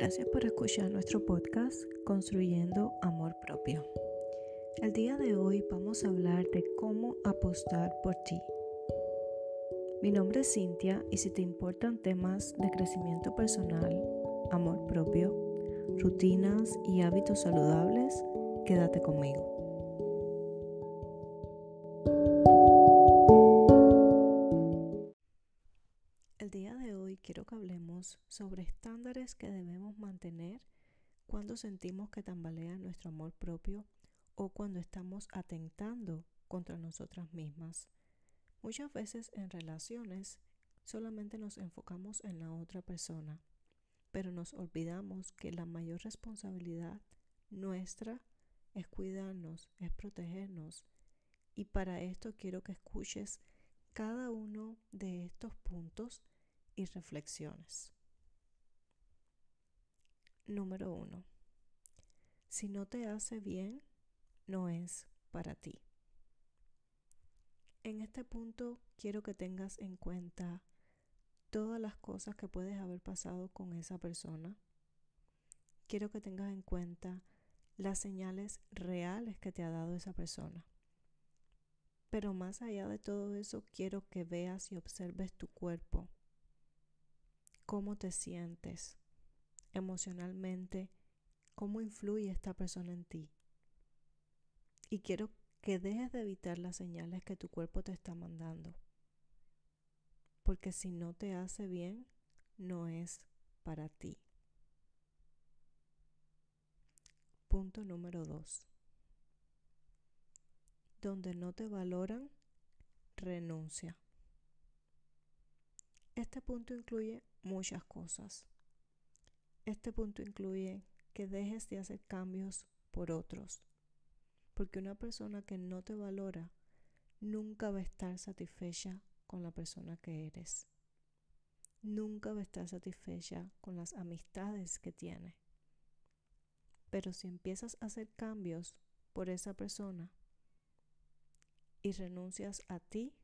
Gracias por escuchar nuestro podcast Construyendo Amor Propio. El día de hoy vamos a hablar de cómo apostar por ti. Mi nombre es Cintia y si te importan temas de crecimiento personal, amor propio, rutinas y hábitos saludables, quédate conmigo. Quiero que hablemos sobre estándares que debemos mantener cuando sentimos que tambalea nuestro amor propio o cuando estamos atentando contra nosotras mismas. Muchas veces en relaciones solamente nos enfocamos en la otra persona, pero nos olvidamos que la mayor responsabilidad nuestra es cuidarnos, es protegernos. Y para esto quiero que escuches cada uno de estos puntos y reflexiones. Número uno. Si no te hace bien, no es para ti. En este punto quiero que tengas en cuenta todas las cosas que puedes haber pasado con esa persona. Quiero que tengas en cuenta las señales reales que te ha dado esa persona. Pero más allá de todo eso, quiero que veas y observes tu cuerpo, cómo te sientes emocionalmente, cómo influye esta persona en ti. Y quiero que dejes de evitar las señales que tu cuerpo te está mandando. Porque si no te hace bien, no es para ti. Punto número dos. Donde no te valoran, renuncia. Este punto incluye muchas cosas. Este punto incluye que dejes de hacer cambios por otros. Porque una persona que no te valora nunca va a estar satisfecha con la persona que eres. Nunca va a estar satisfecha con las amistades que tiene. Pero si empiezas a hacer cambios por esa persona y renuncias a ti,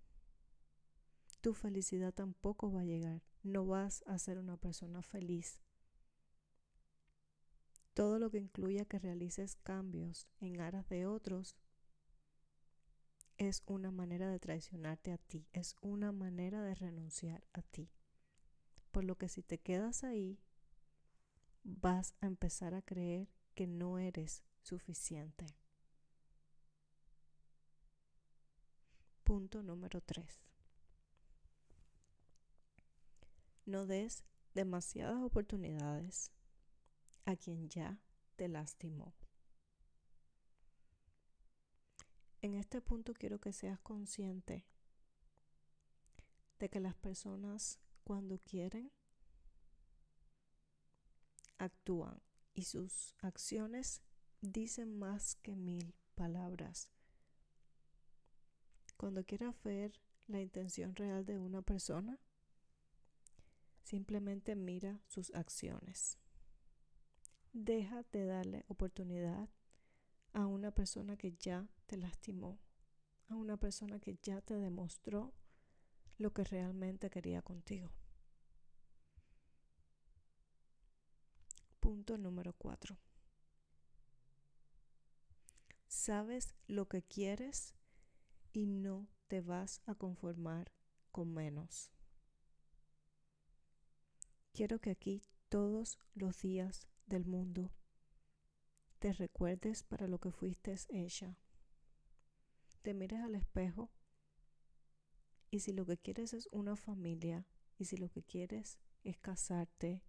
tu felicidad tampoco va a llegar. No vas a ser una persona feliz. Todo lo que incluya que realices cambios en aras de otros es una manera de traicionarte a ti, es una manera de renunciar a ti. Por lo que si te quedas ahí, vas a empezar a creer que no eres suficiente. Punto número 3. No des demasiadas oportunidades a quien ya te lastimó. En este punto quiero que seas consciente de que las personas cuando quieren actúan y sus acciones dicen más que mil palabras. Cuando quieras ver la intención real de una persona, simplemente mira sus acciones. Deja de darle oportunidad a una persona que ya te lastimó, a una persona que ya te demostró lo que realmente quería contigo. Punto número 4. Sabes lo que quieres y no te vas a conformar con menos. Quiero que aquí todos los días del mundo te recuerdes para lo que fuiste ella. Te mires al espejo y si lo que quieres es una familia y si lo que quieres es casarte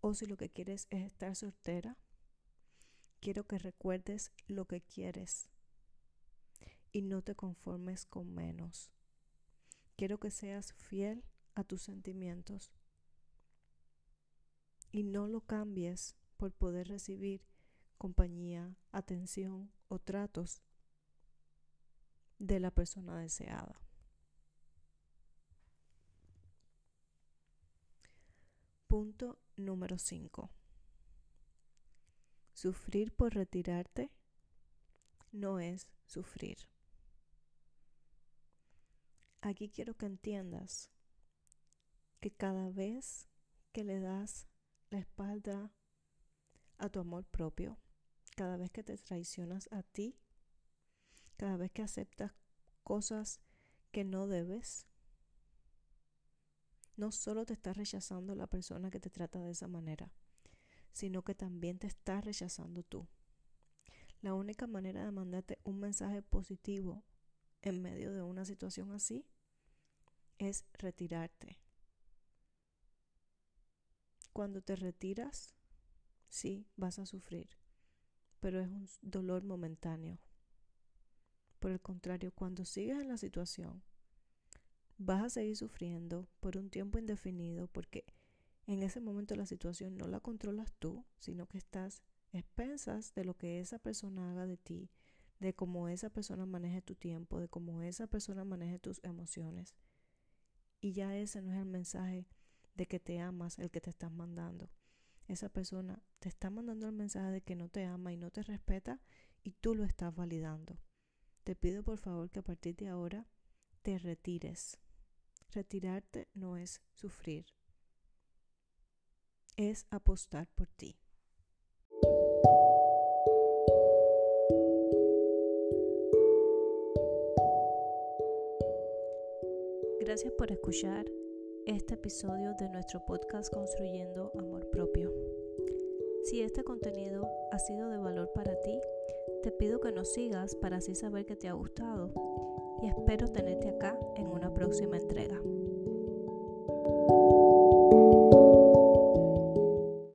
o si lo que quieres es estar soltera, quiero que recuerdes lo que quieres y no te conformes con menos. Quiero que seas fiel a tus sentimientos y no lo cambies por poder recibir compañía, atención o tratos de la persona deseada. Punto número 5. Sufrir por retirarte no es sufrir. Aquí quiero que entiendas que cada vez que le das la espalda a tu amor propio, cada vez que te traicionas a ti, cada vez que aceptas cosas que no debes, no solo te está rechazando la persona que te trata de esa manera, sino que también te está rechazando tú. La única manera de mandarte un mensaje positivo en medio de una situación así es retirarte. Cuando te retiras, sí, vas a sufrir, pero es un dolor momentáneo. Por el contrario, cuando sigues en la situación, vas a seguir sufriendo por un tiempo indefinido porque en ese momento la situación no la controlas tú, sino que estás expensas de lo que esa persona haga de ti, de cómo esa persona maneje tu tiempo, de cómo esa persona maneje tus emociones. Y ya ese no es el mensaje de que te amas el que te estás mandando. Esa persona te está mandando el mensaje de que no te ama y no te respeta y tú lo estás validando. Te pido por favor que a partir de ahora te retires. Retirarte no es sufrir, es apostar por ti. Gracias por escuchar este episodio de nuestro podcast Construyendo Amor Propio. Si este contenido ha sido de valor para ti, te pido que nos sigas para así saber que te ha gustado y espero tenerte acá en una próxima entrega.